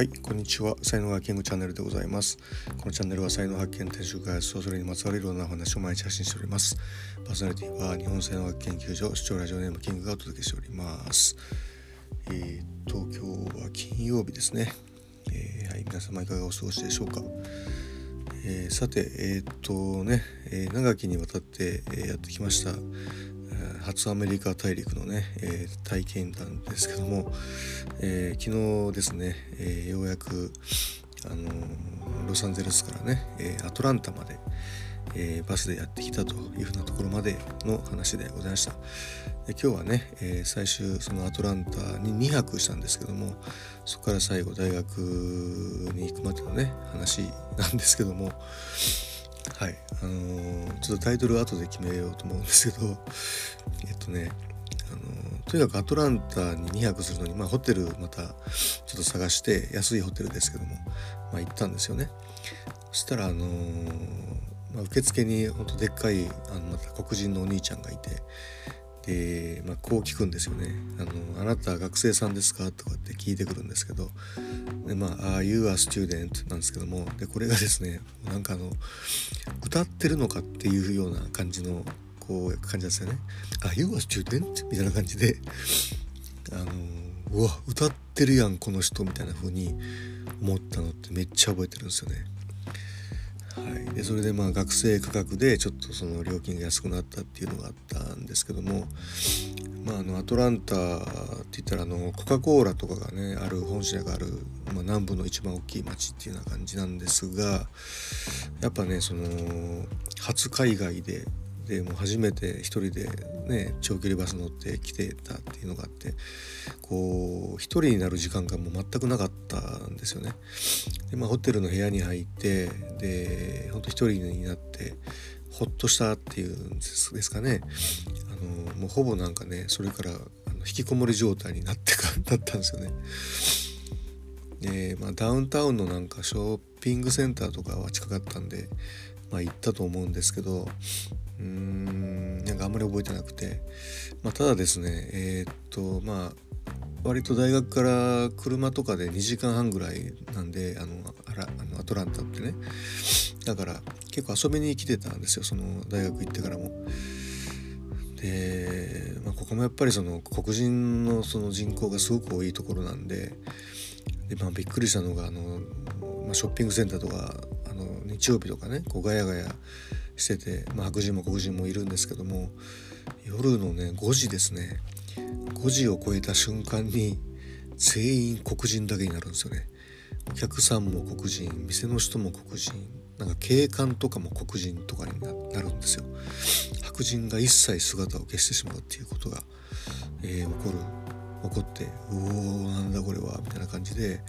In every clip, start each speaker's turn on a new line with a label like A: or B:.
A: はい、こんにちは。才能がキングチャンネルでございます。このチャンネルは才能発見、転職開発それにまつわるいろんなお話を毎日発信しております。パーソナリティは日本才能学研究所視聴ラジオネームキングがお届けしております。えー、っと、今日は金曜日ですね。えー、はい、皆様いかがお過ごしでしょうか。えー、さて、えー、っとね、え長きにわたって、えやってきました初アメリカ大陸のね、えー、体験談ですけども、えー、昨日ですね、えー、ようやく、あのロサンゼルスからね、えアトランタまで、えバスでやってきたというふうなところまでの話でございました。で今日はね、え最終そのアトランタに2泊したんですけどもそこから最後大学に行くまでのね話なんですけどもはい。あのー、ちょっとタイトル後で決めようと思うんですけど えっとねあのー、とにかくアトランタに2泊するのに、まあ、ホテルまたちょっと探して安いホテルですけども、まあ、行ったんですよね。そしたらあのー、まあ、受付にほんとでっかいあのまた黒人のお兄ちゃんがいてで、まあ、こう聞くんですよねあの「あなた学生さんですか?」とかって聞いてくるんですけどでまあ「あ You are student」なんですけどもでこれがですねなんかあの歌ってるのかっていうような感じのこう感じですよね「あ You are student」みたいな感じであのうわ歌ってるやんこの人みたいな風に思ったのってめっちゃ覚えてるんですよね。はい、でそれでまあ学生価格でちょっとその料金が安くなったっていうのがあったんですけども、まあ、あのアトランタって言ったらあのコカ・コーラとかがねある本社がある、まあ、南部の一番大きい町っていうような感じなんですがやっぱねその初海外ででもう初めて一人でね長距離バス乗って来てたっていうのがあってこう一人になる時間がもう全くなかったんですよね。でまあホテルの部屋に入ってでほんと一人になってほっとしたっていうんですですかねあのもうほぼなんかねそれからあの引きこもり状態になってか だったんですよね。でまあ、ダウンタウンのなんかショッピングセンターとかは近かったんで、まあ、行ったと思うんですけどうーんなんかあんまり覚えてなくて、まあ、ただですねえー、っとまあ割と大学から車とかで2時間半ぐらいなんであのあらあのアトランタってねだから結構遊びに来てたんですよその大学行ってからも。で、まあ、ここもやっぱりその黒人のその人口がすごく多いところなんでで、まあ、びっくりしたのがあの、まあ、ショッピングセンターとかあの日曜日とかねこうガヤガヤしてて、まあ、白人も黒人もいるんですけども夜のね5時ですね。5時を超えた瞬間に全員黒人だけになるんですよね。お客さんも黒人店の人も黒人なんか警官とかも黒人とかになるんですよ。白人が一切姿を消してしまうっていうことが、えー、起こる起こって「おお」みたいな感じで、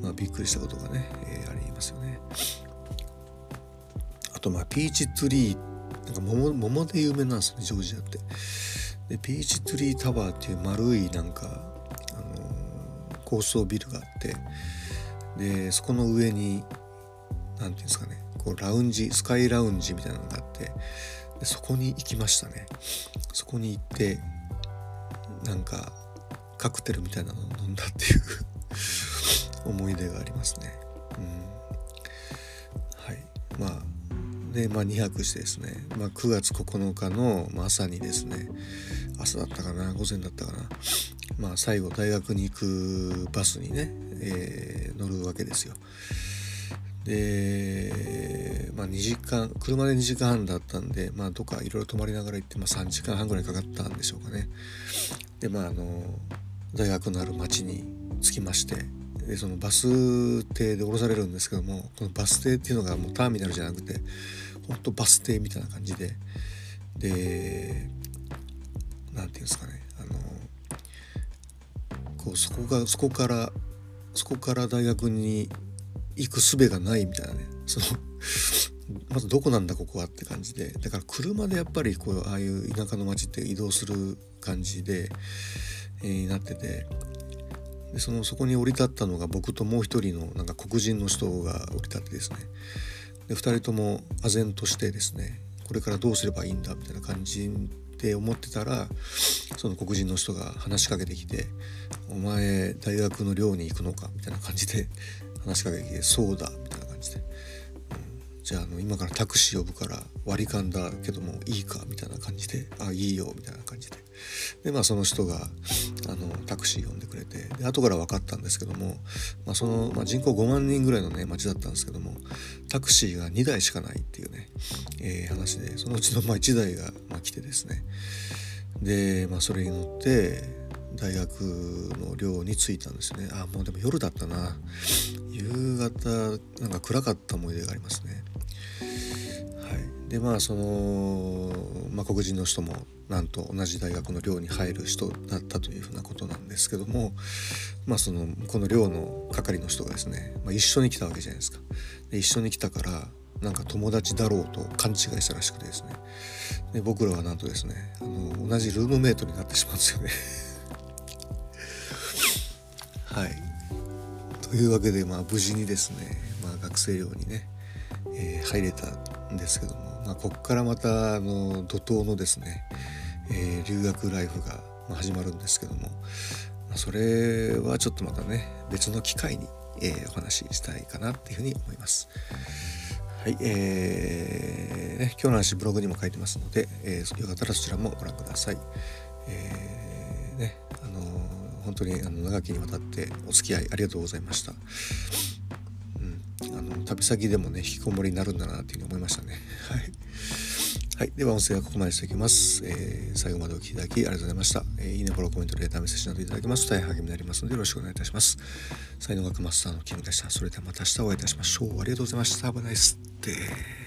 A: まあ、びっくりしたことがね、えー、ありますよね。あとまあピーチツリーなんか桃桃で有名なんですねジョージアって。でピーチツリータワーっていう丸いなんか、あのー、高層ビルがあってでそこの上に何て言うんですかねこうラウンジスカイラウンジみたいなのがあってでそこに行きましたね。そこに行ってなんかカクテルみたいなのを飲んだっていう。思い出がありますね。うん、はいまあでまあ2泊してですね、まあ、9月9日の朝にですね朝だったかな午前だったかなまあ最後大学に行くバスにね、えー、乗るわけですよ。で、まあ、2時間車で2時間半だったんで、まあ、どっかいろいろ泊まりながら行って、まあ、3時間半ぐらいかかったんでしょうかね。でまああの大学のある町に着きましてでそのバス停で降ろされるんですけどもこのバス停っていうのがもうターミナルじゃなくてほんとバス停みたいな感じでで何て言うんですかねあのこうそこがそこからそこから大学に行く術がないみたいなねそのまずどこなんだここはって感じでだから車でやっぱりこうああいう田舎の町って移動する感じで、えー、なっててでそのそこに降り立ったのが僕ともう一人のなんか黒人の人が降り立ってですねで2人とも唖然としてですねこれからどうすればいいんだみたいな感じでって思ってたらその黒人の人が話しかけてきて「お前大学の寮に行くのか?」みたいな感じで話しかけてきて「そうだ」みたいな感じでじゃああの今からタクシー呼ぶから割り勘だけどもいいかみたいな感じであいいよみたいな感じででまあその人があのタクシー呼んでくれてで後から分かったんですけども、まあ、その、まあ、人口5万人ぐらいのね町だったんですけどもタクシーが2台しかないっていうね、えー、話でそのうちのまあ1台がまあ来てですね。で、まあ、それに乗って大学の寮に着いたんですね。あもうでも夜だったな。夕方なんか暗かった思い出がありますね。でまあその、まあ、黒人の人もなんと同じ大学の寮に入る人だったというふうなことなんですけども、まあ、そのこの寮の係の人がですね、まあ、一緒に来たわけじゃないですか。で一緒に来たからなんか友達だろうと勘違いしたらしくてですね。で僕らはなんとですねあの同じルームメイトになってしまうんですよね。はい。というわけでまあ無事にですね、まあ、学生寮にね、えー、入れたんですけども。まあ、ここからまたあの怒涛のですね、えー、留学ライフが始まるんですけども、まあ、それはちょっとまたね別の機会に、えー、お話ししたいかなっていうふうに思います。はい、えーね、今日の話ブログにも書いてますので、えー、よかったらそちらもご覧ください。えー、ね、あのー、本当にあの長きにわたってお付き合いありがとうございました。の旅先でもね引きこもりになるんだなっていうふうに思いましたね。はい、はい、では音声はここまでしておきます、えー、最後までお聴きいただきありがとうございました、えー、いいねフォローコメントレーターメッセージなどいただけますと大変励みになりますのでよろしくお願いいたします。才能学マスターのキムでしたそれではまた明日お会いいたしましょう。ありがとうございました。危ないっすって